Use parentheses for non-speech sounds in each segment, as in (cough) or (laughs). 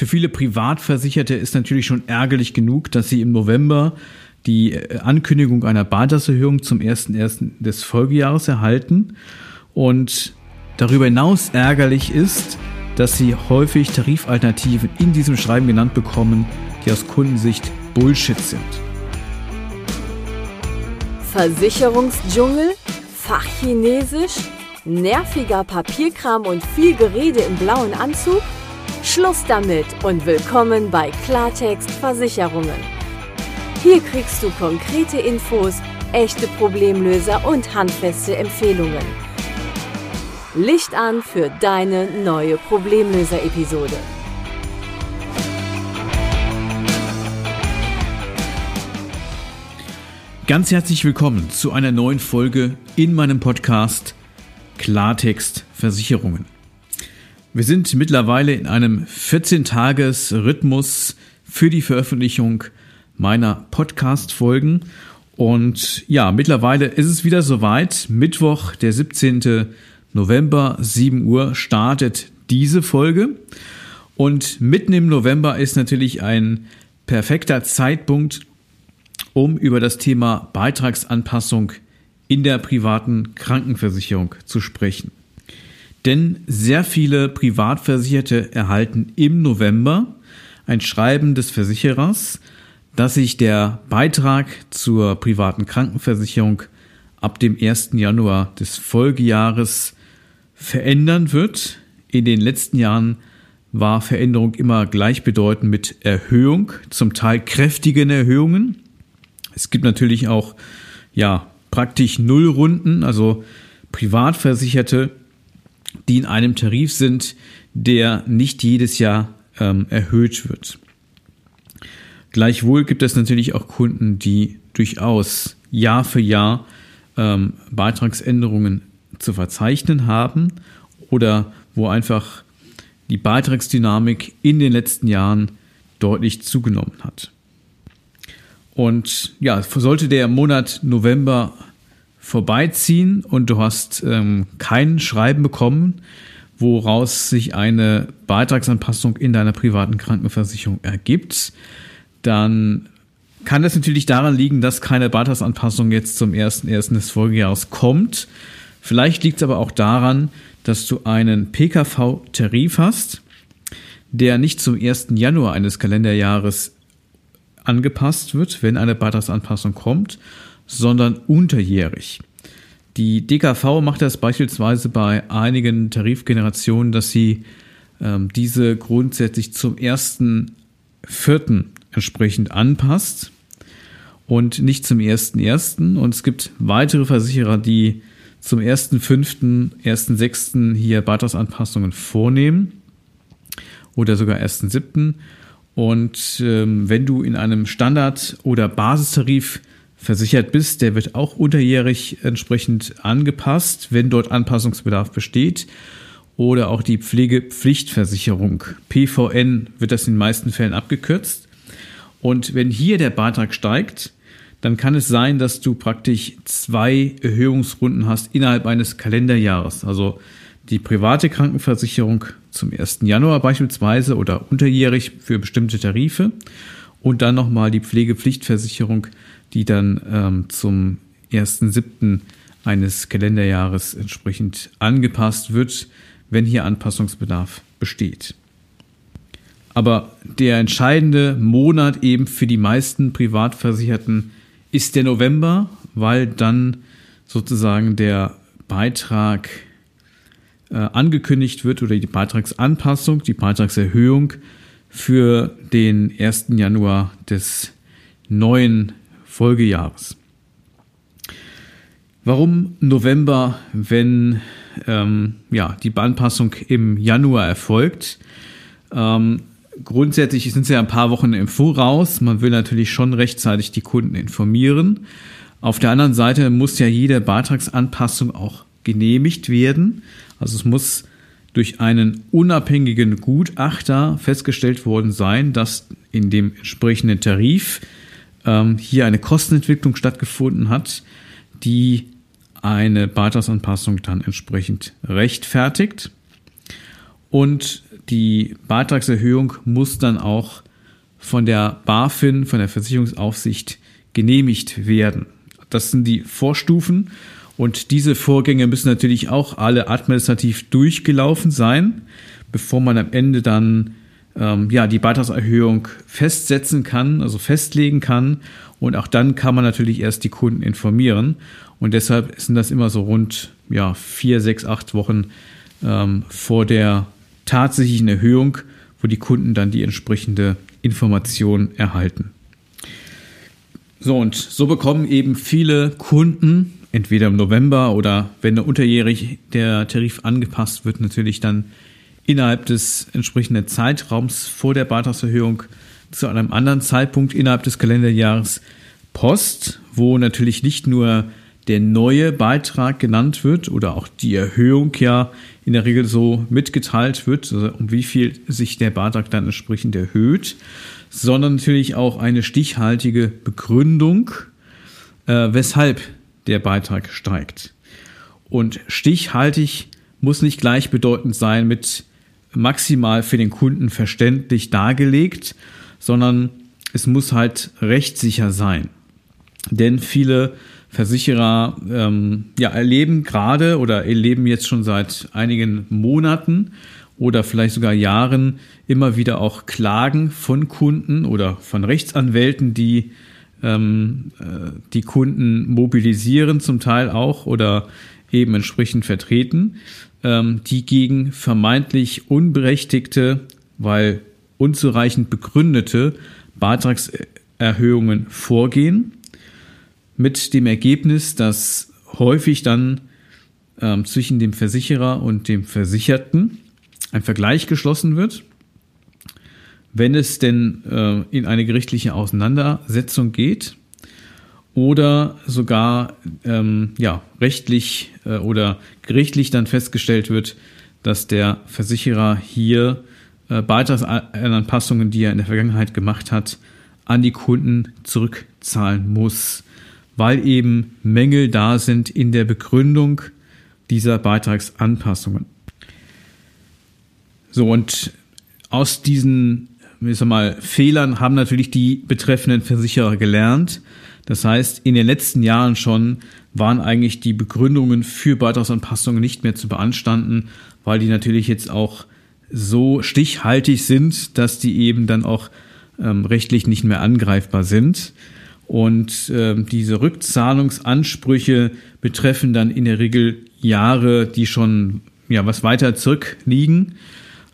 Für viele Privatversicherte ist natürlich schon ärgerlich genug, dass sie im November die äh, Ankündigung einer Beitragserhöhung zum 1.1. des Folgejahres erhalten. Und darüber hinaus ärgerlich ist, dass sie häufig Tarifalternativen in diesem Schreiben genannt bekommen, die aus Kundensicht Bullshit sind. Versicherungsdschungel, Fachchinesisch, nerviger Papierkram und viel Gerede im blauen Anzug? Schluss damit und willkommen bei Klartext Versicherungen. Hier kriegst du konkrete Infos, echte Problemlöser und handfeste Empfehlungen. Licht an für deine neue Problemlöser-Episode. Ganz herzlich willkommen zu einer neuen Folge in meinem Podcast Klartext Versicherungen. Wir sind mittlerweile in einem 14-Tages-Rhythmus für die Veröffentlichung meiner Podcast-Folgen. Und ja, mittlerweile ist es wieder soweit. Mittwoch, der 17. November, 7 Uhr, startet diese Folge. Und mitten im November ist natürlich ein perfekter Zeitpunkt, um über das Thema Beitragsanpassung in der privaten Krankenversicherung zu sprechen. Denn sehr viele Privatversicherte erhalten im November ein Schreiben des Versicherers, dass sich der Beitrag zur privaten Krankenversicherung ab dem 1. Januar des Folgejahres verändern wird. In den letzten Jahren war Veränderung immer gleichbedeutend mit Erhöhung, zum Teil kräftigen Erhöhungen. Es gibt natürlich auch, ja, praktisch Nullrunden, also Privatversicherte, die in einem Tarif sind, der nicht jedes Jahr ähm, erhöht wird. Gleichwohl gibt es natürlich auch Kunden, die durchaus Jahr für Jahr ähm, Beitragsänderungen zu verzeichnen haben oder wo einfach die Beitragsdynamik in den letzten Jahren deutlich zugenommen hat. Und ja, sollte der Monat November vorbeiziehen und du hast ähm, kein Schreiben bekommen, woraus sich eine Beitragsanpassung in deiner privaten Krankenversicherung ergibt, dann kann das natürlich daran liegen, dass keine Beitragsanpassung jetzt zum 1.1. des Folgejahres kommt. Vielleicht liegt es aber auch daran, dass du einen PKV-Tarif hast, der nicht zum 1. Januar eines Kalenderjahres angepasst wird, wenn eine Beitragsanpassung kommt, sondern unterjährig. Die DKV macht das beispielsweise bei einigen Tarifgenerationen, dass sie ähm, diese grundsätzlich zum 1.4. entsprechend anpasst und nicht zum 1.1. Und es gibt weitere Versicherer, die zum 1.5., 1.6. hier Beitragsanpassungen vornehmen oder sogar 1.7. Und ähm, wenn du in einem Standard- oder Basistarif versichert bist, der wird auch unterjährig entsprechend angepasst, wenn dort Anpassungsbedarf besteht. Oder auch die Pflegepflichtversicherung. PVN wird das in den meisten Fällen abgekürzt. Und wenn hier der Beitrag steigt, dann kann es sein, dass du praktisch zwei Erhöhungsrunden hast innerhalb eines Kalenderjahres. Also die private Krankenversicherung zum 1. Januar beispielsweise oder unterjährig für bestimmte Tarife und dann nochmal die Pflegepflichtversicherung, die dann ähm, zum 1.7. eines Kalenderjahres entsprechend angepasst wird, wenn hier Anpassungsbedarf besteht. Aber der entscheidende Monat eben für die meisten Privatversicherten ist der November, weil dann sozusagen der Beitrag äh, angekündigt wird oder die Beitragsanpassung, die Beitragserhöhung für den 1. Januar des neuen Folgejahres. Warum November, wenn ähm, ja, die Anpassung im Januar erfolgt? Ähm, grundsätzlich sind es ja ein paar Wochen im Voraus. Man will natürlich schon rechtzeitig die Kunden informieren. Auf der anderen Seite muss ja jede Beitragsanpassung auch genehmigt werden. Also es muss durch einen unabhängigen Gutachter festgestellt worden sein, dass in dem entsprechenden Tarif ähm, hier eine Kostenentwicklung stattgefunden hat, die eine Beitragsanpassung dann entsprechend rechtfertigt. Und die Beitragserhöhung muss dann auch von der BaFin, von der Versicherungsaufsicht genehmigt werden. Das sind die Vorstufen und diese Vorgänge müssen natürlich auch alle administrativ durchgelaufen sein, bevor man am Ende dann ähm, ja, die Beitragserhöhung festsetzen kann, also festlegen kann. Und auch dann kann man natürlich erst die Kunden informieren. Und deshalb sind das immer so rund ja, vier, sechs, acht Wochen ähm, vor der tatsächlichen Erhöhung, wo die Kunden dann die entsprechende Information erhalten. So, und so bekommen eben viele Kunden, entweder im November oder wenn der unterjährig der Tarif angepasst wird, natürlich dann innerhalb des entsprechenden Zeitraums vor der Beitragserhöhung zu einem anderen Zeitpunkt innerhalb des Kalenderjahres Post, wo natürlich nicht nur der neue Beitrag genannt wird oder auch die Erhöhung ja in der Regel so mitgeteilt wird, also um wie viel sich der Beitrag dann entsprechend erhöht, sondern natürlich auch eine stichhaltige Begründung, äh, weshalb der Beitrag steigt. Und stichhaltig muss nicht gleichbedeutend sein mit maximal für den Kunden verständlich dargelegt, sondern es muss halt rechtssicher sein. Denn viele Versicherer ähm, ja, erleben gerade oder erleben jetzt schon seit einigen Monaten oder vielleicht sogar Jahren immer wieder auch Klagen von Kunden oder von Rechtsanwälten, die ähm, äh, die Kunden mobilisieren, zum Teil auch oder eben entsprechend vertreten, ähm, die gegen vermeintlich unberechtigte, weil unzureichend begründete Beitragserhöhungen vorgehen, mit dem Ergebnis, dass häufig dann ähm, zwischen dem Versicherer und dem Versicherten ein Vergleich geschlossen wird. Wenn es denn äh, in eine gerichtliche Auseinandersetzung geht, oder sogar ähm, ja, rechtlich äh, oder gerichtlich dann festgestellt wird, dass der Versicherer hier äh, Beitragsanpassungen, die er in der Vergangenheit gemacht hat, an die Kunden zurückzahlen muss, weil eben Mängel da sind in der Begründung dieser Beitragsanpassungen. So, und aus diesen ich sag mal, Fehlern haben natürlich die betreffenden Versicherer gelernt das heißt, in den letzten Jahren schon waren eigentlich die Begründungen für Beitragsanpassungen nicht mehr zu beanstanden, weil die natürlich jetzt auch so stichhaltig sind, dass die eben dann auch ähm, rechtlich nicht mehr angreifbar sind. Und ähm, diese Rückzahlungsansprüche betreffen dann in der Regel Jahre, die schon ja was weiter zurückliegen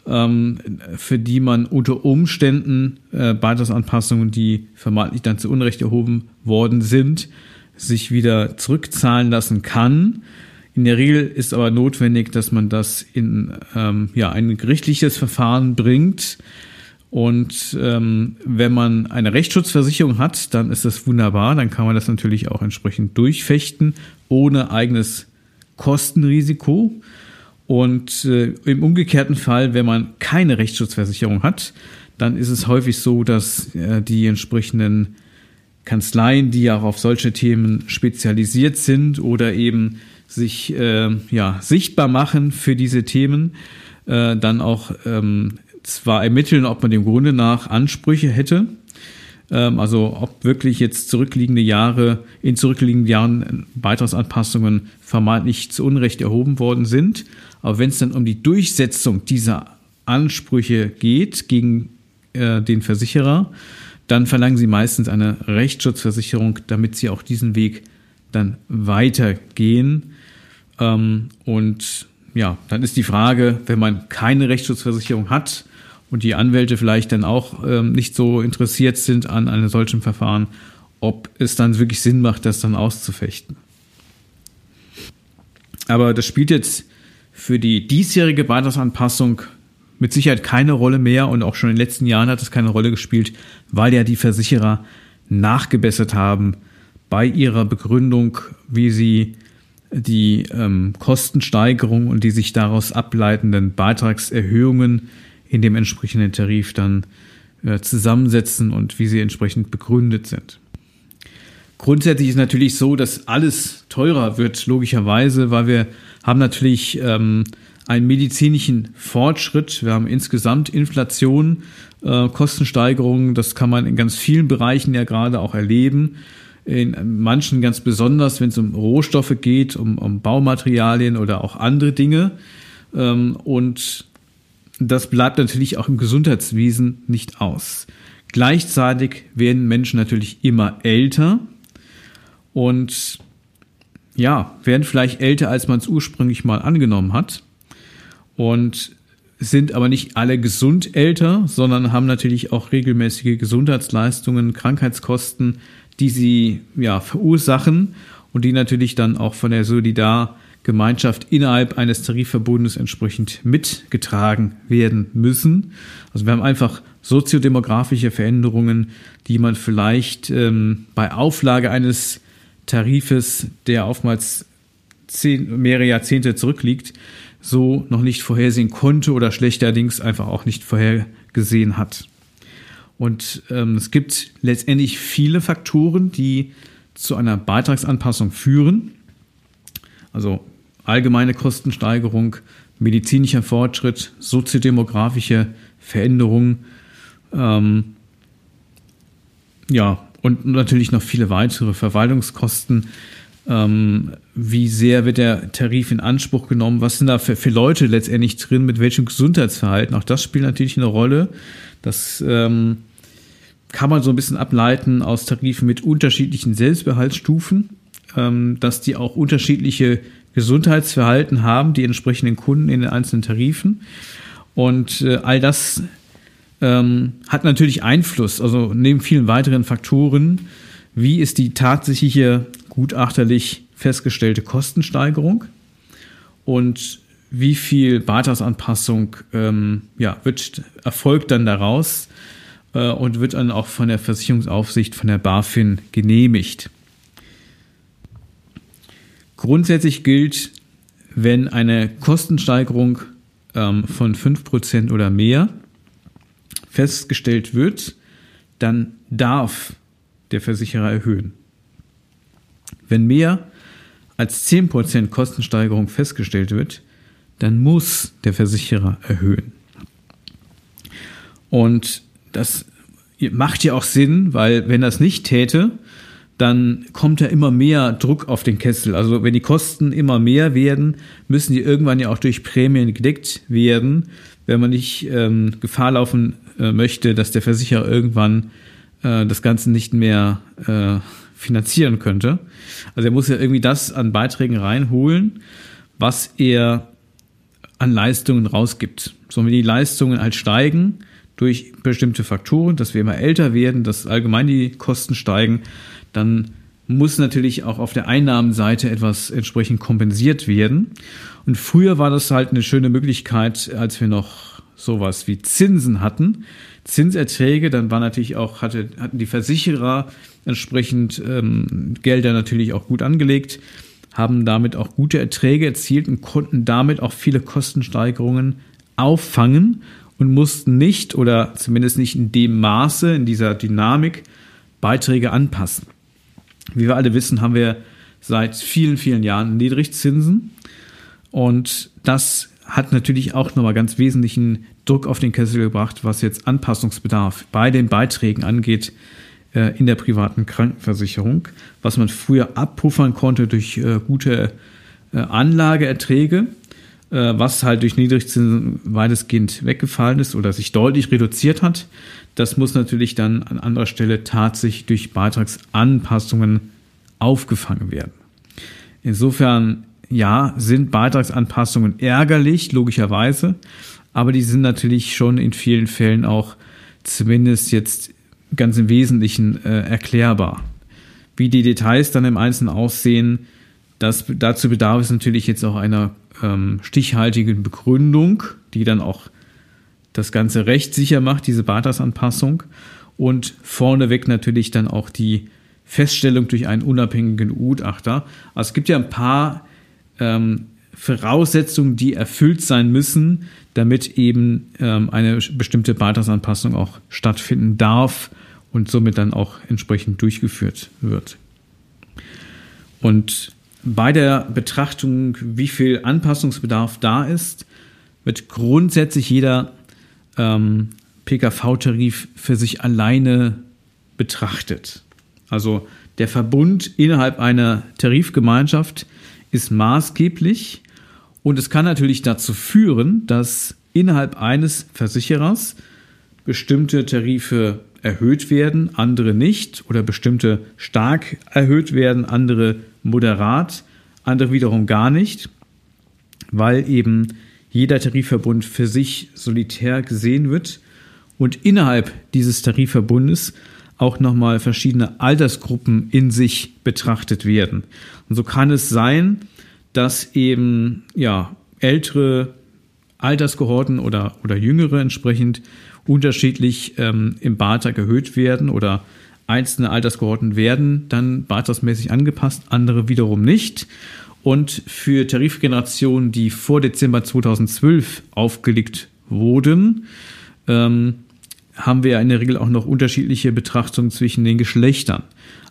für die man unter Umständen äh, Beitragsanpassungen, die vermeintlich dann zu Unrecht erhoben worden sind, sich wieder zurückzahlen lassen kann. In der Regel ist aber notwendig, dass man das in ähm, ja, ein gerichtliches Verfahren bringt. Und ähm, wenn man eine Rechtsschutzversicherung hat, dann ist das wunderbar. Dann kann man das natürlich auch entsprechend durchfechten, ohne eigenes Kostenrisiko. Und äh, im umgekehrten Fall, wenn man keine Rechtsschutzversicherung hat, dann ist es häufig so, dass äh, die entsprechenden Kanzleien, die ja auch auf solche Themen spezialisiert sind oder eben sich äh, ja, sichtbar machen für diese Themen, äh, dann auch ähm, zwar ermitteln, ob man dem Grunde nach Ansprüche hätte, also ob wirklich jetzt zurückliegende Jahre, in zurückliegenden Jahren Beitragsanpassungen vermeintlich zu Unrecht erhoben worden sind. Aber wenn es dann um die Durchsetzung dieser Ansprüche geht gegen äh, den Versicherer, dann verlangen sie meistens eine Rechtsschutzversicherung, damit sie auch diesen Weg dann weitergehen. Ähm, und ja, dann ist die Frage, wenn man keine Rechtsschutzversicherung hat, und die Anwälte vielleicht dann auch ähm, nicht so interessiert sind an einem solchen Verfahren, ob es dann wirklich Sinn macht, das dann auszufechten. Aber das spielt jetzt für die diesjährige Beitragsanpassung mit Sicherheit keine Rolle mehr und auch schon in den letzten Jahren hat es keine Rolle gespielt, weil ja die Versicherer nachgebessert haben bei ihrer Begründung, wie sie die ähm, Kostensteigerung und die sich daraus ableitenden Beitragserhöhungen in dem entsprechenden Tarif dann äh, zusammensetzen und wie sie entsprechend begründet sind. Grundsätzlich ist natürlich so, dass alles teurer wird, logischerweise, weil wir haben natürlich ähm, einen medizinischen Fortschritt. Wir haben insgesamt Inflation, äh, Kostensteigerungen. Das kann man in ganz vielen Bereichen ja gerade auch erleben. In manchen ganz besonders, wenn es um Rohstoffe geht, um, um Baumaterialien oder auch andere Dinge. Ähm, und das bleibt natürlich auch im Gesundheitswesen nicht aus. Gleichzeitig werden Menschen natürlich immer älter und ja, werden vielleicht älter, als man es ursprünglich mal angenommen hat. Und sind aber nicht alle gesund älter, sondern haben natürlich auch regelmäßige Gesundheitsleistungen, Krankheitskosten, die sie ja verursachen und die natürlich dann auch von der Solidargemeinschaft innerhalb eines Tarifverbundes entsprechend mitgetragen werden müssen. Also wir haben einfach soziodemografische Veränderungen, die man vielleicht ähm, bei Auflage eines Tarifes, der oftmals zehn, mehrere Jahrzehnte zurückliegt, so noch nicht vorhersehen konnte oder schlechterdings einfach auch nicht vorhergesehen hat. Und ähm, es gibt letztendlich viele Faktoren, die zu einer Beitragsanpassung führen. Also allgemeine Kostensteigerung, medizinischer Fortschritt, soziodemografische Veränderungen, ähm, ja, und natürlich noch viele weitere Verwaltungskosten. Ähm, wie sehr wird der Tarif in Anspruch genommen? Was sind da für, für, Leute letztendlich drin? Mit welchem Gesundheitsverhalten? Auch das spielt natürlich eine Rolle. Das ähm, kann man so ein bisschen ableiten aus Tarifen mit unterschiedlichen Selbstbehaltsstufen, ähm, dass die auch unterschiedliche Gesundheitsverhalten haben, die entsprechenden Kunden in den einzelnen Tarifen. Und äh, all das ähm, hat natürlich Einfluss, also neben vielen weiteren Faktoren, wie ist die tatsächliche gutachterlich festgestellte Kostensteigerung und wie viel Beitragsanpassung ähm, ja, wird, erfolgt dann daraus äh, und wird dann auch von der Versicherungsaufsicht, von der BaFin genehmigt. Grundsätzlich gilt, wenn eine Kostensteigerung ähm, von 5% oder mehr festgestellt wird, dann darf der Versicherer erhöhen. Wenn mehr als 10% Kostensteigerung festgestellt wird, dann muss der Versicherer erhöhen. Und das macht ja auch Sinn, weil wenn das nicht täte, dann kommt ja immer mehr Druck auf den Kessel. Also wenn die Kosten immer mehr werden, müssen die irgendwann ja auch durch Prämien gedeckt werden, wenn man nicht ähm, Gefahr laufen äh, möchte, dass der Versicherer irgendwann äh, das Ganze nicht mehr äh, finanzieren könnte. Also er muss ja irgendwie das an Beiträgen reinholen, was er an Leistungen rausgibt. So, wenn die Leistungen halt steigen durch bestimmte Faktoren, dass wir immer älter werden, dass allgemein die Kosten steigen, dann muss natürlich auch auf der Einnahmenseite etwas entsprechend kompensiert werden. Und früher war das halt eine schöne Möglichkeit, als wir noch sowas wie Zinsen hatten, Zinserträge, dann war natürlich auch, hatte, hatten die Versicherer entsprechend ähm, Gelder natürlich auch gut angelegt, haben damit auch gute Erträge erzielt und konnten damit auch viele Kostensteigerungen auffangen und mussten nicht oder zumindest nicht in dem Maße, in dieser Dynamik Beiträge anpassen. Wie wir alle wissen, haben wir seit vielen, vielen Jahren Niedrigzinsen und das hat natürlich auch nochmal ganz wesentlichen Druck auf den Kessel gebracht, was jetzt Anpassungsbedarf bei den Beiträgen angeht äh, in der privaten Krankenversicherung, was man früher abpuffern konnte durch äh, gute äh, Anlageerträge, äh, was halt durch Niedrigzinsen weitestgehend weggefallen ist oder sich deutlich reduziert hat. Das muss natürlich dann an anderer Stelle tatsächlich durch Beitragsanpassungen aufgefangen werden. Insofern ja, sind Beitragsanpassungen ärgerlich, logischerweise, aber die sind natürlich schon in vielen Fällen auch zumindest jetzt ganz im Wesentlichen äh, erklärbar. Wie die Details dann im Einzelnen aussehen, das, dazu bedarf es natürlich jetzt auch einer ähm, stichhaltigen Begründung, die dann auch das Ganze rechtssicher macht, diese Beitragsanpassung. Und vorneweg natürlich dann auch die Feststellung durch einen unabhängigen Gutachter. Also es gibt ja ein paar ähm, Voraussetzungen, die erfüllt sein müssen, damit eben ähm, eine bestimmte Beitragsanpassung auch stattfinden darf und somit dann auch entsprechend durchgeführt wird. Und bei der Betrachtung, wie viel Anpassungsbedarf da ist, wird grundsätzlich jeder ähm, PKV-Tarif für sich alleine betrachtet. Also der Verbund innerhalb einer Tarifgemeinschaft ist maßgeblich und es kann natürlich dazu führen, dass innerhalb eines Versicherers bestimmte Tarife erhöht werden, andere nicht oder bestimmte stark erhöht werden, andere moderat, andere wiederum gar nicht, weil eben jeder Tarifverbund für sich solitär gesehen wird und innerhalb dieses Tarifverbundes auch nochmal verschiedene Altersgruppen in sich betrachtet werden. Und so kann es sein, dass eben ja ältere Alterskohorten oder, oder jüngere entsprechend unterschiedlich ähm, im Beitrag erhöht werden oder einzelne Alterskohorten werden dann beitragsmäßig angepasst, andere wiederum nicht. Und für Tarifgenerationen, die vor Dezember 2012 aufgelegt wurden, ähm, haben wir ja in der Regel auch noch unterschiedliche Betrachtungen zwischen den Geschlechtern.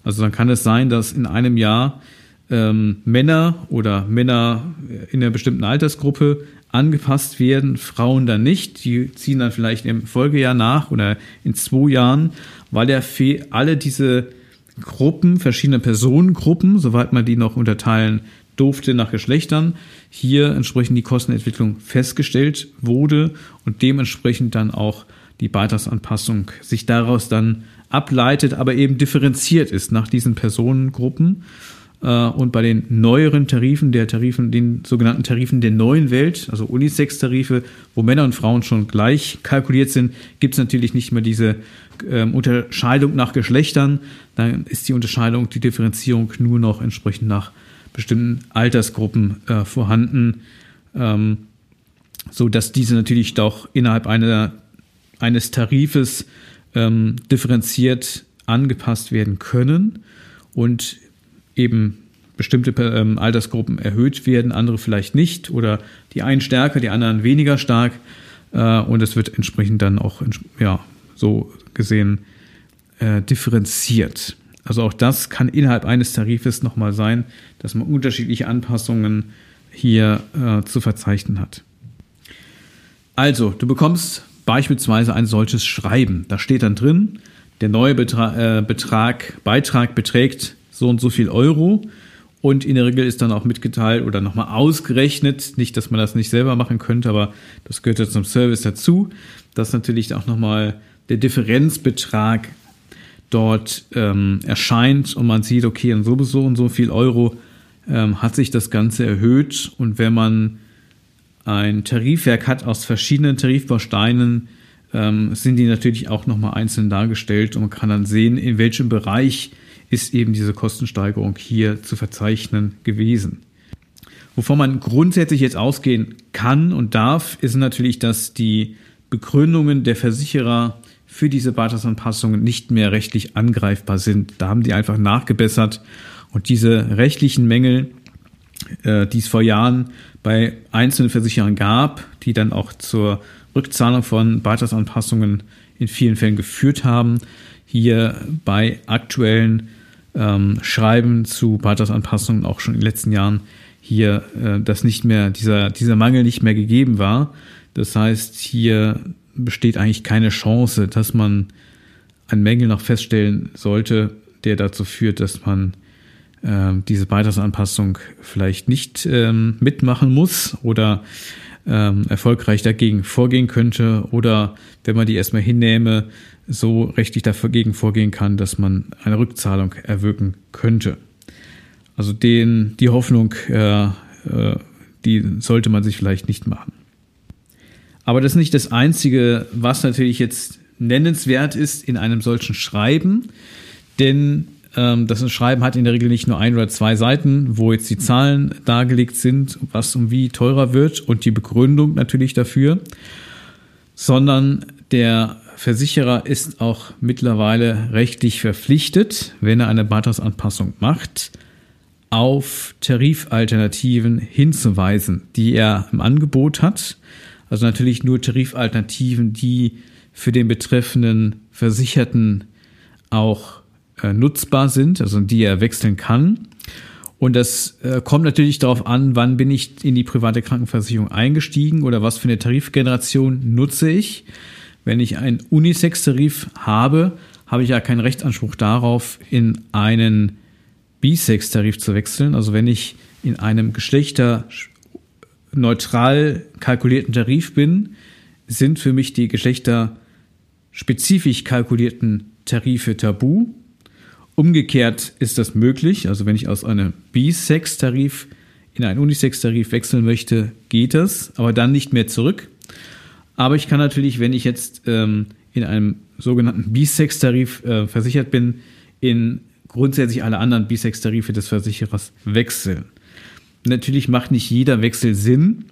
Also dann kann es sein, dass in einem Jahr ähm, Männer oder Männer in einer bestimmten Altersgruppe angepasst werden, Frauen dann nicht. Die ziehen dann vielleicht im Folgejahr nach oder in zwei Jahren, weil ja alle diese Gruppen, verschiedene Personengruppen, soweit man die noch unterteilen durfte nach Geschlechtern, hier entsprechend die Kostenentwicklung festgestellt wurde und dementsprechend dann auch die Beitragsanpassung sich daraus dann ableitet, aber eben differenziert ist nach diesen Personengruppen. Äh, und bei den neueren Tarifen, der Tarifen, den sogenannten Tarifen der neuen Welt, also Unisex-Tarife, wo Männer und Frauen schon gleich kalkuliert sind, gibt es natürlich nicht mehr diese ähm, Unterscheidung nach Geschlechtern. Dann ist die Unterscheidung, die Differenzierung nur noch entsprechend nach bestimmten Altersgruppen äh, vorhanden, ähm, so dass diese natürlich doch innerhalb einer, eines Tarifes ähm, differenziert angepasst werden können und eben bestimmte ähm, Altersgruppen erhöht werden, andere vielleicht nicht oder die einen stärker, die anderen weniger stark äh, und es wird entsprechend dann auch ja, so gesehen äh, differenziert. Also auch das kann innerhalb eines Tarifes nochmal sein, dass man unterschiedliche Anpassungen hier äh, zu verzeichnen hat. Also, du bekommst beispielsweise ein solches Schreiben. Da steht dann drin, der neue Betra äh, Betrag, Beitrag beträgt so und so viel Euro. Und in der Regel ist dann auch mitgeteilt oder nochmal ausgerechnet, nicht, dass man das nicht selber machen könnte, aber das gehört ja zum Service dazu, dass natürlich auch nochmal der Differenzbetrag dort ähm, erscheint und man sieht, okay, und sowieso und so viel Euro ähm, hat sich das Ganze erhöht. Und wenn man ein Tarifwerk hat aus verschiedenen Tarifbausteinen, ähm, sind die natürlich auch nochmal einzeln dargestellt und man kann dann sehen, in welchem Bereich ist eben diese Kostensteigerung hier zu verzeichnen gewesen. Wovon man grundsätzlich jetzt ausgehen kann und darf, ist natürlich, dass die Begründungen der Versicherer für diese Beitragsanpassungen nicht mehr rechtlich angreifbar sind. Da haben die einfach nachgebessert und diese rechtlichen Mängel, äh, die es vor Jahren bei einzelnen Versicherern gab, die dann auch zur Rückzahlung von Beitragsanpassungen in vielen Fällen geführt haben, hier bei aktuellen ähm, Schreiben zu Beitragsanpassungen auch schon in den letzten Jahren hier, äh, dass nicht mehr dieser, dieser Mangel nicht mehr gegeben war. Das heißt, hier besteht eigentlich keine Chance, dass man einen Mängel noch feststellen sollte, der dazu führt, dass man äh, diese Beitragsanpassung vielleicht nicht ähm, mitmachen muss oder ähm, erfolgreich dagegen vorgehen könnte oder wenn man die erstmal hinnehme, so rechtlich dagegen vorgehen kann, dass man eine Rückzahlung erwirken könnte. Also den, die Hoffnung, äh, äh, die sollte man sich vielleicht nicht machen. Aber das ist nicht das Einzige, was natürlich jetzt nennenswert ist in einem solchen Schreiben, denn ähm, das Schreiben hat in der Regel nicht nur ein oder zwei Seiten, wo jetzt die Zahlen dargelegt sind, was und wie teurer wird und die Begründung natürlich dafür, sondern der Versicherer ist auch mittlerweile rechtlich verpflichtet, wenn er eine Beitragsanpassung macht, auf Tarifalternativen hinzuweisen, die er im Angebot hat. Also natürlich nur Tarifalternativen, die für den betreffenden Versicherten auch äh, nutzbar sind, also die er wechseln kann. Und das äh, kommt natürlich darauf an, wann bin ich in die private Krankenversicherung eingestiegen oder was für eine Tarifgeneration nutze ich. Wenn ich einen Unisex-Tarif habe, habe ich ja keinen Rechtsanspruch darauf, in einen Bisex-Tarif zu wechseln. Also wenn ich in einem geschlechterneutral kalkulierten Tarif bin, sind für mich die geschlechterspezifisch kalkulierten Tarife tabu. Umgekehrt ist das möglich. Also wenn ich aus einem Bisex-Tarif in einen Unisex-Tarif wechseln möchte, geht das, aber dann nicht mehr zurück. Aber ich kann natürlich, wenn ich jetzt ähm, in einem sogenannten Bisex-Tarif äh, versichert bin, in grundsätzlich alle anderen Bisex-Tarife des Versicherers wechseln. Natürlich macht nicht jeder Wechsel Sinn.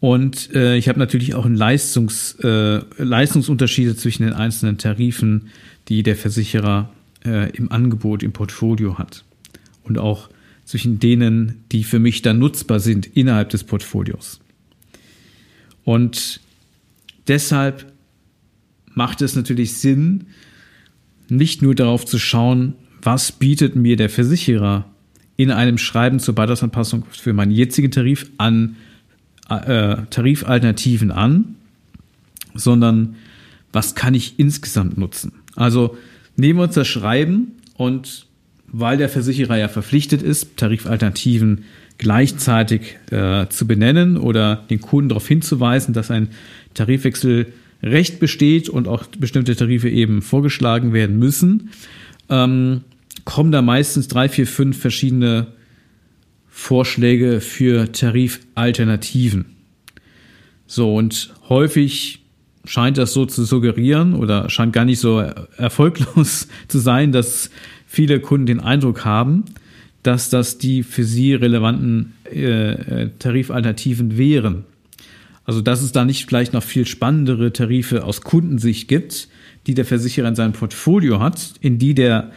Und äh, ich habe natürlich auch Leistungs, äh, Leistungsunterschiede zwischen den einzelnen Tarifen, die der Versicherer äh, im Angebot, im Portfolio hat. Und auch zwischen denen, die für mich dann nutzbar sind innerhalb des Portfolios. Und deshalb macht es natürlich Sinn, nicht nur darauf zu schauen, was bietet mir der Versicherer in einem Schreiben zur Beitragsanpassung für meinen jetzigen Tarif an äh, Tarifalternativen an, sondern was kann ich insgesamt nutzen. Also nehmen wir uns das Schreiben und weil der Versicherer ja verpflichtet ist, Tarifalternativen gleichzeitig äh, zu benennen oder den Kunden darauf hinzuweisen, dass ein Tarifwechsel Recht besteht und auch bestimmte Tarife eben vorgeschlagen werden müssen, ähm, kommen da meistens drei, vier, fünf verschiedene Vorschläge für Tarifalternativen. So, und häufig scheint das so zu suggerieren oder scheint gar nicht so erfolglos (laughs) zu sein, dass viele Kunden den Eindruck haben, dass das die für sie relevanten äh, äh Tarifalternativen wären. Also, dass es da nicht vielleicht noch viel spannendere Tarife aus Kundensicht gibt, die der Versicherer in seinem Portfolio hat, in die der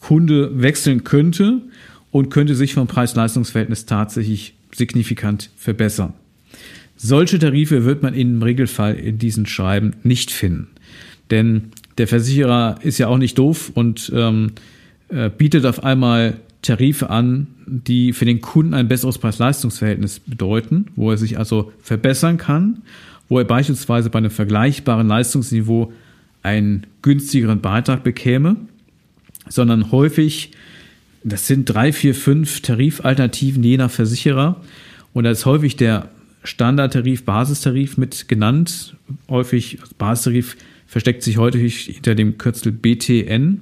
Kunde wechseln könnte und könnte sich vom Preis-Leistungs-Verhältnis tatsächlich signifikant verbessern. Solche Tarife wird man im Regelfall in diesen Schreiben nicht finden. Denn der Versicherer ist ja auch nicht doof und ähm, äh, bietet auf einmal Tarife an, die für den Kunden ein besseres Preis-Leistungs-Verhältnis bedeuten, wo er sich also verbessern kann, wo er beispielsweise bei einem vergleichbaren Leistungsniveau einen günstigeren Beitrag bekäme, sondern häufig, das sind drei, vier, fünf Tarifalternativen je nach Versicherer und da ist häufig der Standardtarif, Basistarif mit genannt. Häufig Basistarif versteckt sich heute hinter dem Kürzel BTN.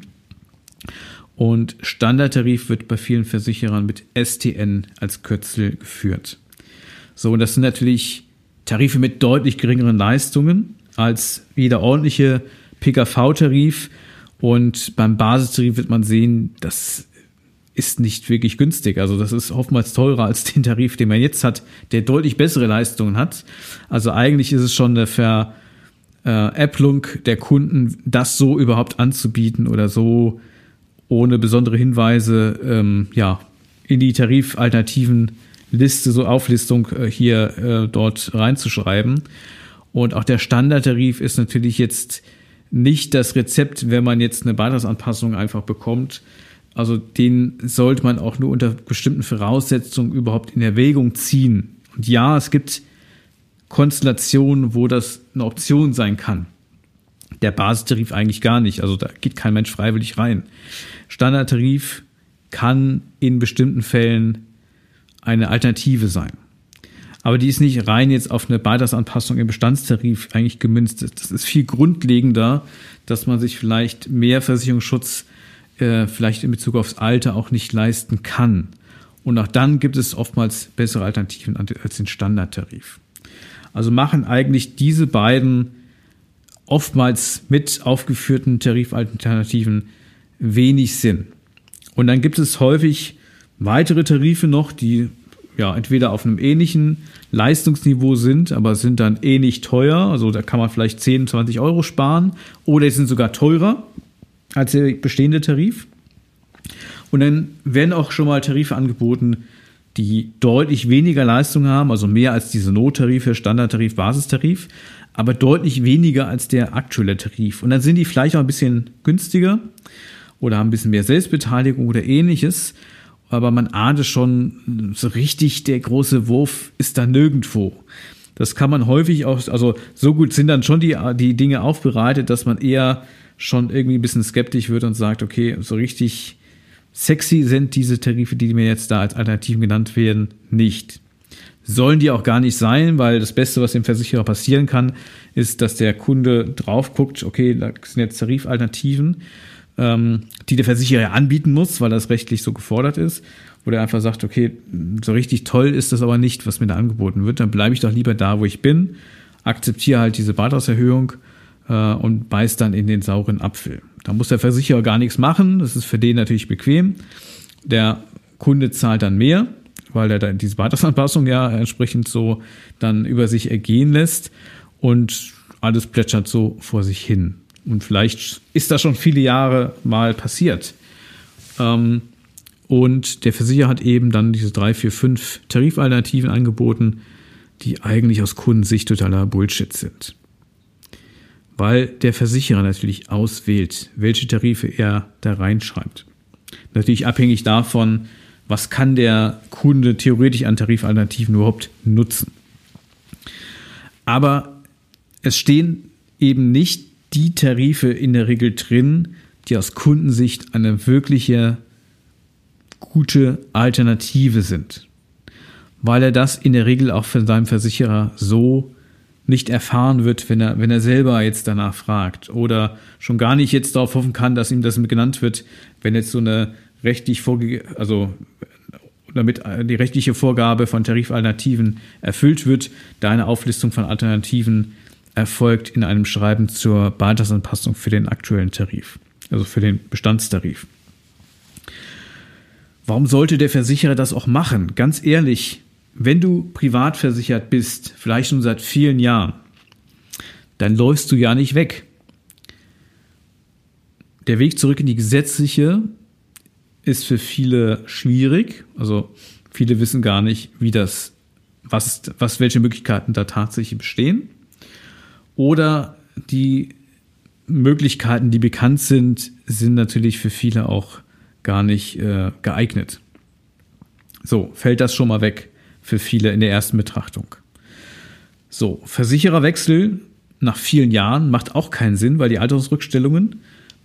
Und Standardtarif wird bei vielen Versicherern mit STN als Kürzel geführt. So, und das sind natürlich Tarife mit deutlich geringeren Leistungen als jeder ordentliche PKV-Tarif. Und beim Basistarif wird man sehen, das ist nicht wirklich günstig. Also das ist oftmals teurer als den Tarif, den man jetzt hat, der deutlich bessere Leistungen hat. Also eigentlich ist es schon eine Veräpplung der Kunden, das so überhaupt anzubieten oder so ohne besondere Hinweise ähm, ja, in die Tarifalternativen Liste, so Auflistung äh, hier äh, dort reinzuschreiben. Und auch der Standardtarif ist natürlich jetzt nicht das Rezept, wenn man jetzt eine Beitragsanpassung einfach bekommt. Also den sollte man auch nur unter bestimmten Voraussetzungen überhaupt in Erwägung ziehen. Und ja, es gibt Konstellationen, wo das eine Option sein kann. Der Basistarif eigentlich gar nicht. Also da geht kein Mensch freiwillig rein. Standardtarif kann in bestimmten Fällen eine Alternative sein. Aber die ist nicht rein jetzt auf eine Beitragsanpassung im Bestandstarif eigentlich gemünzt. Das ist viel grundlegender, dass man sich vielleicht mehr Versicherungsschutz äh, vielleicht in Bezug aufs Alter auch nicht leisten kann. Und auch dann gibt es oftmals bessere Alternativen als den Standardtarif. Also machen eigentlich diese beiden oftmals mit aufgeführten Tarifalternativen wenig Sinn. Und dann gibt es häufig weitere Tarife noch, die ja entweder auf einem ähnlichen Leistungsniveau sind, aber sind dann ähnlich teuer. Also da kann man vielleicht 10, 20 Euro sparen oder sie sind sogar teurer als der bestehende Tarif. Und dann werden auch schon mal Tarife angeboten, die deutlich weniger Leistung haben, also mehr als diese Nottarife, Standardtarif, Basistarif, aber deutlich weniger als der aktuelle Tarif. Und dann sind die vielleicht auch ein bisschen günstiger oder haben ein bisschen mehr Selbstbeteiligung oder ähnliches. Aber man ahnte schon, so richtig der große Wurf ist da nirgendwo. Das kann man häufig auch, also so gut sind dann schon die, die Dinge aufbereitet, dass man eher schon irgendwie ein bisschen skeptisch wird und sagt, okay, so richtig sexy sind diese Tarife, die mir jetzt da als Alternativen genannt werden, nicht. Sollen die auch gar nicht sein, weil das Beste, was dem Versicherer passieren kann, ist, dass der Kunde drauf guckt, okay, da sind jetzt Tarifalternativen, ähm, die der Versicherer anbieten muss, weil das rechtlich so gefordert ist. Wo der einfach sagt, okay, so richtig toll ist das aber nicht, was mir da angeboten wird. Dann bleibe ich doch lieber da, wo ich bin, akzeptiere halt diese Beitragserhöhung äh, und beiß dann in den sauren Apfel. Da muss der Versicherer gar nichts machen. Das ist für den natürlich bequem. Der Kunde zahlt dann mehr, weil er dann diese Beitragsanpassung ja entsprechend so dann über sich ergehen lässt und alles plätschert so vor sich hin. Und vielleicht ist das schon viele Jahre mal passiert. Ähm, und der Versicherer hat eben dann diese drei, vier, fünf Tarifalternativen angeboten, die eigentlich aus Kundensicht totaler Bullshit sind. Weil der Versicherer natürlich auswählt, welche Tarife er da reinschreibt. Natürlich abhängig davon, was kann der Kunde theoretisch an Tarifalternativen überhaupt nutzen. Aber es stehen eben nicht die Tarife in der Regel drin, die aus Kundensicht eine wirkliche gute Alternative sind. Weil er das in der Regel auch von seinem Versicherer so nicht erfahren wird, wenn er, wenn er selber jetzt danach fragt. Oder schon gar nicht jetzt darauf hoffen kann, dass ihm das genannt wird, wenn jetzt so eine rechtlich vorge also damit die rechtliche Vorgabe von Tarifalternativen erfüllt wird, da eine Auflistung von Alternativen erfolgt in einem Schreiben zur Beitragsanpassung für den aktuellen Tarif, also für den Bestandstarif. Warum sollte der Versicherer das auch machen? Ganz ehrlich, wenn du privat versichert bist, vielleicht schon seit vielen Jahren, dann läufst du ja nicht weg. Der Weg zurück in die gesetzliche ist für viele schwierig. Also viele wissen gar nicht, wie das, was, was, welche Möglichkeiten da tatsächlich bestehen. Oder die Möglichkeiten, die bekannt sind, sind natürlich für viele auch gar nicht äh, geeignet. So, fällt das schon mal weg für viele in der ersten Betrachtung. So, Versichererwechsel nach vielen Jahren macht auch keinen Sinn, weil die Altersrückstellungen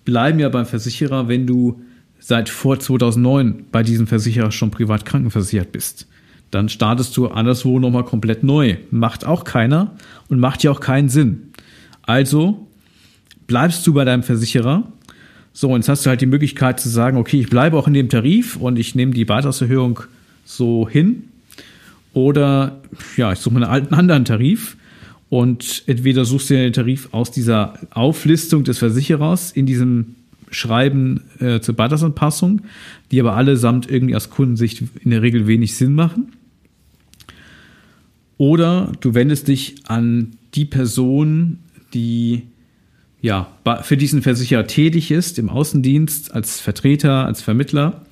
bleiben ja beim Versicherer, wenn du seit vor 2009 bei diesem Versicherer schon privat krankenversichert bist. Dann startest du anderswo nochmal komplett neu. Macht auch keiner und macht ja auch keinen Sinn. Also bleibst du bei deinem Versicherer. So, und jetzt hast du halt die Möglichkeit zu sagen, okay, ich bleibe auch in dem Tarif und ich nehme die Beitragserhöhung so hin. Oder ja, ich suche mir einen anderen Tarif und entweder suchst du den Tarif aus dieser Auflistung des Versicherers in diesem Schreiben äh, zur Beitragsanpassung, die aber allesamt irgendwie aus Kundensicht in der Regel wenig Sinn machen. Oder du wendest dich an die Person, die ja für diesen Versicherer tätig ist, im Außendienst, als Vertreter, als Vermittler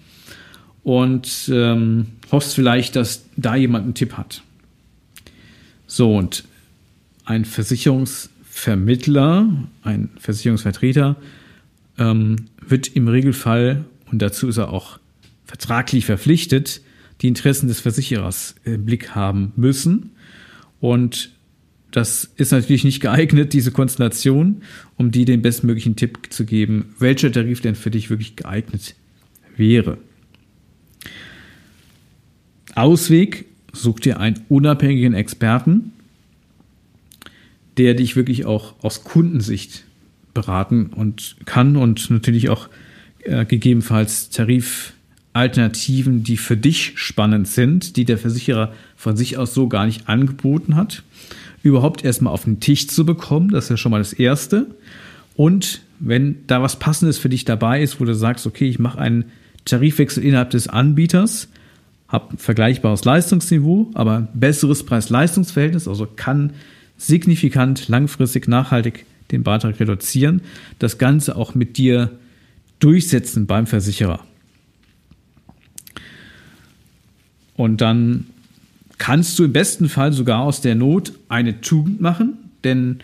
und ähm, hoffst vielleicht, dass da jemand einen Tipp hat. So, und ein Versicherungsvermittler, ein Versicherungsvertreter ähm, wird im Regelfall, und dazu ist er auch vertraglich verpflichtet, die Interessen des Versicherers im Blick haben müssen. Und das ist natürlich nicht geeignet, diese Konstellation, um dir den bestmöglichen Tipp zu geben, welcher Tarif denn für dich wirklich geeignet wäre. Ausweg, such dir einen unabhängigen Experten, der dich wirklich auch aus Kundensicht beraten und kann und natürlich auch äh, gegebenenfalls Tarifalternativen, die für dich spannend sind, die der Versicherer von sich aus so gar nicht angeboten hat, überhaupt erstmal auf den Tisch zu bekommen. Das ist ja schon mal das Erste. Und wenn da was Passendes für dich dabei ist, wo du sagst, okay, ich mache einen Tarifwechsel innerhalb des Anbieters, habe vergleichbares Leistungsniveau, aber besseres Preis-Leistungs-Verhältnis, also kann signifikant langfristig nachhaltig den Beitrag reduzieren, das Ganze auch mit dir durchsetzen beim Versicherer. Und dann kannst du im besten Fall sogar aus der Not eine Tugend machen, denn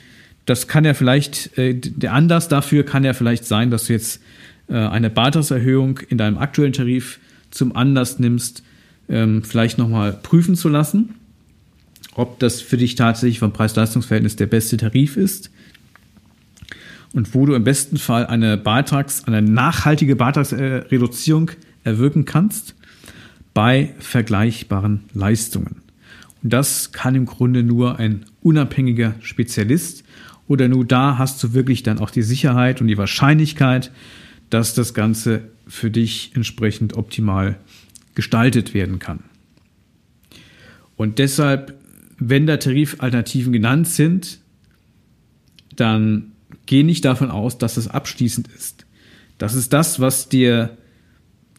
das kann ja vielleicht, äh, der Anlass dafür kann ja vielleicht sein, dass du jetzt äh, eine Beitragserhöhung in deinem aktuellen Tarif zum Anlass nimmst, ähm, vielleicht nochmal prüfen zu lassen, ob das für dich tatsächlich vom Preis-Leistungs-Verhältnis der beste Tarif ist und wo du im besten Fall eine Beitrags-, eine nachhaltige Beitragsreduzierung erwirken kannst bei vergleichbaren Leistungen. Und das kann im Grunde nur ein unabhängiger Spezialist oder nur da hast du wirklich dann auch die Sicherheit und die Wahrscheinlichkeit, dass das Ganze für dich entsprechend optimal gestaltet werden kann. Und deshalb, wenn da Tarifalternativen genannt sind, dann geh nicht davon aus, dass es abschließend ist. Das ist das, was dir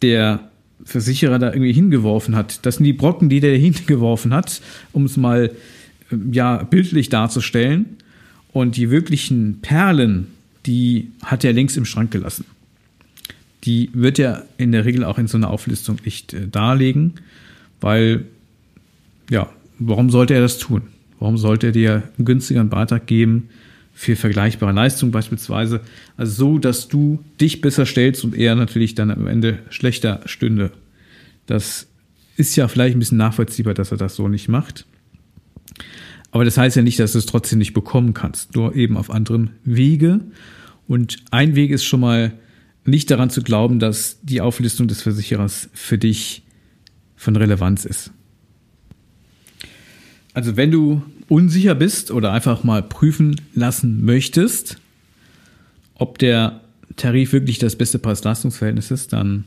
der Versicherer da irgendwie hingeworfen hat. Das sind die Brocken, die der (laughs) hingeworfen hat, um es mal ähm, ja bildlich darzustellen. Und die wirklichen Perlen, die hat er längst im Schrank gelassen. Die wird er in der Regel auch in so einer Auflistung nicht äh, darlegen, weil, ja, warum sollte er das tun? Warum sollte er dir einen günstigeren Beitrag geben für vergleichbare Leistungen beispielsweise? Also so, dass du dich besser stellst und er natürlich dann am Ende schlechter stünde. Das ist ja vielleicht ein bisschen nachvollziehbar, dass er das so nicht macht. Aber das heißt ja nicht, dass du es trotzdem nicht bekommen kannst, nur eben auf anderen Wege. Und ein Weg ist schon mal nicht daran zu glauben, dass die Auflistung des Versicherers für dich von Relevanz ist. Also wenn du unsicher bist oder einfach mal prüfen lassen möchtest, ob der Tarif wirklich das beste Preis-Leistungs-Verhältnis ist, dann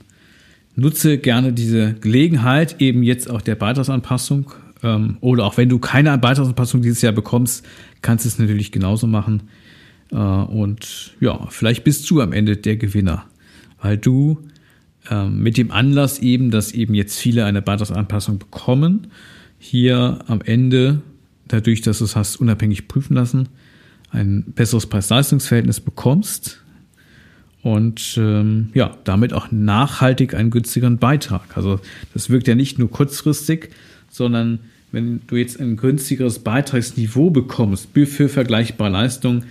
nutze gerne diese Gelegenheit, eben jetzt auch der Beitragsanpassung ähm, oder auch wenn du keine Beitragsanpassung dieses Jahr bekommst, kannst du es natürlich genauso machen. Äh, und ja, vielleicht bist du am Ende der Gewinner, weil du ähm, mit dem Anlass eben, dass eben jetzt viele eine Beitragsanpassung bekommen, hier am Ende, dadurch, dass du es hast unabhängig prüfen lassen, ein besseres Preis-Leistungs-Verhältnis bekommst und ähm, ja, damit auch nachhaltig einen günstigeren Beitrag. Also das wirkt ja nicht nur kurzfristig, sondern wenn du jetzt ein günstigeres Beitragsniveau bekommst für vergleichbare Leistungen,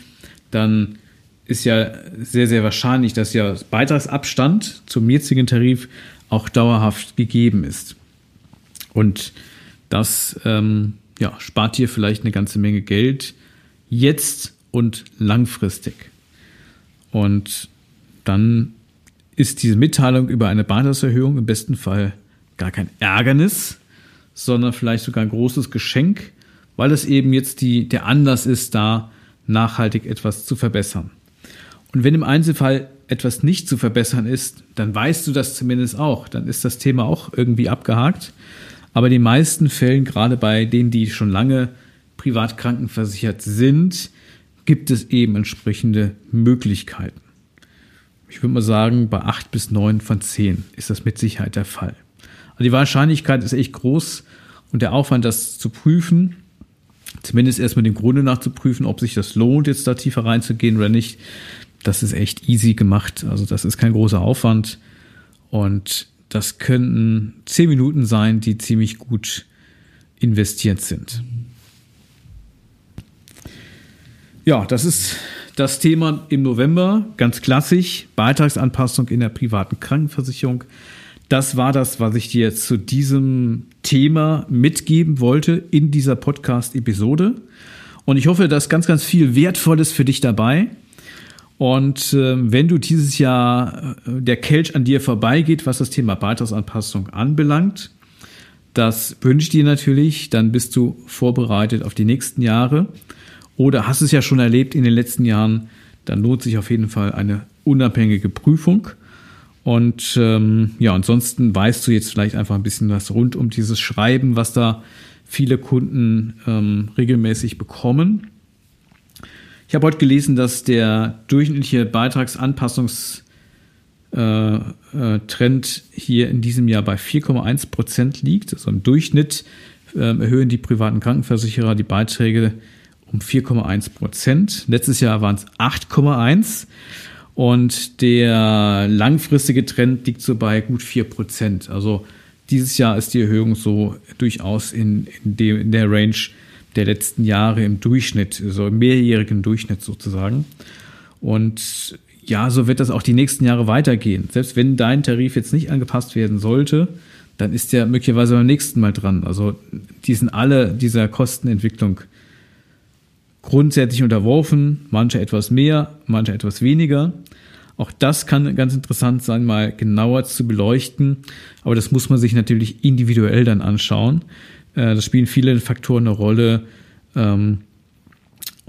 dann ist ja sehr, sehr wahrscheinlich, dass ja Beitragsabstand zum jetzigen Tarif auch dauerhaft gegeben ist. Und das ähm, ja, spart dir vielleicht eine ganze Menge Geld jetzt und langfristig. Und dann ist diese Mitteilung über eine Beitragserhöhung im besten Fall gar kein Ärgernis, sondern vielleicht sogar ein großes Geschenk, weil es eben jetzt die, der Anlass ist, da nachhaltig etwas zu verbessern. Und wenn im Einzelfall etwas nicht zu verbessern ist, dann weißt du das zumindest auch. Dann ist das Thema auch irgendwie abgehakt. Aber in den meisten Fällen, gerade bei denen, die schon lange privat krankenversichert sind, gibt es eben entsprechende Möglichkeiten. Ich würde mal sagen, bei acht bis neun von zehn ist das mit Sicherheit der Fall. Also die Wahrscheinlichkeit ist echt groß und der Aufwand, das zu prüfen, zumindest erstmal dem Grunde nach zu prüfen, ob sich das lohnt, jetzt da tiefer reinzugehen oder nicht, das ist echt easy gemacht. Also das ist kein großer Aufwand und das könnten zehn Minuten sein, die ziemlich gut investiert sind. Ja, das ist das Thema im November, ganz klassisch, Beitragsanpassung in der privaten Krankenversicherung. Das war das, was ich dir zu diesem Thema mitgeben wollte in dieser Podcast-Episode. Und ich hoffe, da ist ganz, ganz viel Wertvolles für dich dabei. Und äh, wenn du dieses Jahr äh, der Kelch an dir vorbeigeht, was das Thema Beitragsanpassung anbelangt, das wünsche ich dir natürlich, dann bist du vorbereitet auf die nächsten Jahre. Oder hast es ja schon erlebt in den letzten Jahren, dann lohnt sich auf jeden Fall eine unabhängige Prüfung. Und ähm, ja, ansonsten weißt du jetzt vielleicht einfach ein bisschen was rund um dieses Schreiben, was da viele Kunden ähm, regelmäßig bekommen. Ich habe heute gelesen, dass der durchschnittliche Beitragsanpassungstrend äh, äh, hier in diesem Jahr bei 4,1 Prozent liegt. Also im Durchschnitt äh, erhöhen die privaten Krankenversicherer die Beiträge um 4,1 Prozent. Letztes Jahr waren es 8,1 und der langfristige Trend liegt so bei gut 4 Prozent. Also dieses Jahr ist die Erhöhung so durchaus in, in, dem, in der Range der letzten Jahre im Durchschnitt, so im mehrjährigen Durchschnitt sozusagen. Und ja, so wird das auch die nächsten Jahre weitergehen. Selbst wenn dein Tarif jetzt nicht angepasst werden sollte, dann ist der möglicherweise beim nächsten Mal dran. Also die sind alle dieser Kostenentwicklung grundsätzlich unterworfen, manche etwas mehr, manche etwas weniger. Auch das kann ganz interessant sein, mal genauer zu beleuchten. Aber das muss man sich natürlich individuell dann anschauen. Äh, das spielen viele Faktoren eine Rolle. Ähm,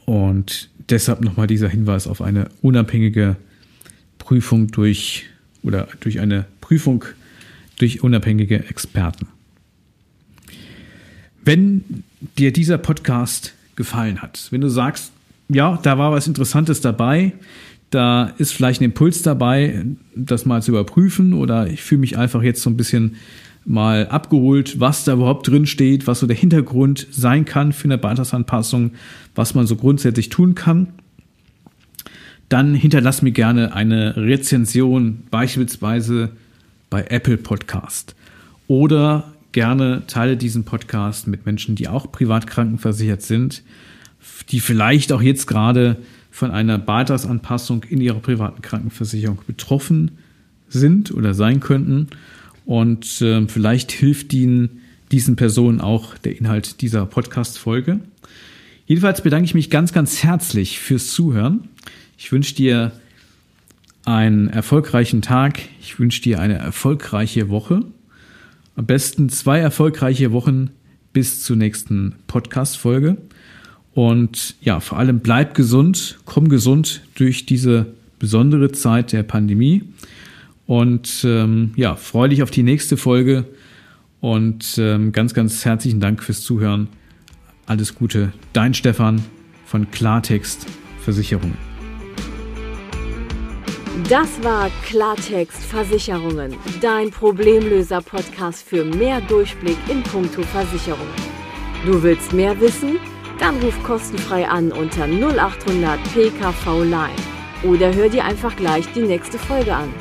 und deshalb nochmal dieser Hinweis auf eine unabhängige Prüfung durch oder durch eine Prüfung durch unabhängige Experten. Wenn dir dieser Podcast gefallen hat, wenn du sagst, ja, da war was Interessantes dabei, da ist vielleicht ein Impuls dabei, das mal zu überprüfen oder ich fühle mich einfach jetzt so ein bisschen mal abgeholt, was da überhaupt drin steht, was so der Hintergrund sein kann für eine Beitragsanpassung, was man so grundsätzlich tun kann. Dann hinterlass mir gerne eine Rezension, beispielsweise bei Apple Podcast. Oder gerne teile diesen Podcast mit Menschen, die auch privat krankenversichert sind, die vielleicht auch jetzt gerade von einer Beitragsanpassung in ihrer privaten Krankenversicherung betroffen sind oder sein könnten. Und äh, vielleicht hilft ihnen diesen Personen auch der Inhalt dieser Podcast-Folge. Jedenfalls bedanke ich mich ganz, ganz herzlich fürs Zuhören. Ich wünsche dir einen erfolgreichen Tag. Ich wünsche dir eine erfolgreiche Woche. Am besten zwei erfolgreiche Wochen bis zur nächsten Podcast-Folge. Und ja, vor allem bleib gesund, komm gesund durch diese besondere Zeit der Pandemie. Und ähm, ja, freue dich auf die nächste Folge. Und ähm, ganz, ganz herzlichen Dank fürs Zuhören. Alles Gute, dein Stefan von Klartext Versicherungen. Das war Klartext Versicherungen, dein Problemlöser-Podcast für mehr Durchblick in puncto Versicherungen. Du willst mehr wissen? Dann ruf kostenfrei an unter 0800 PKV Line oder hör dir einfach gleich die nächste Folge an.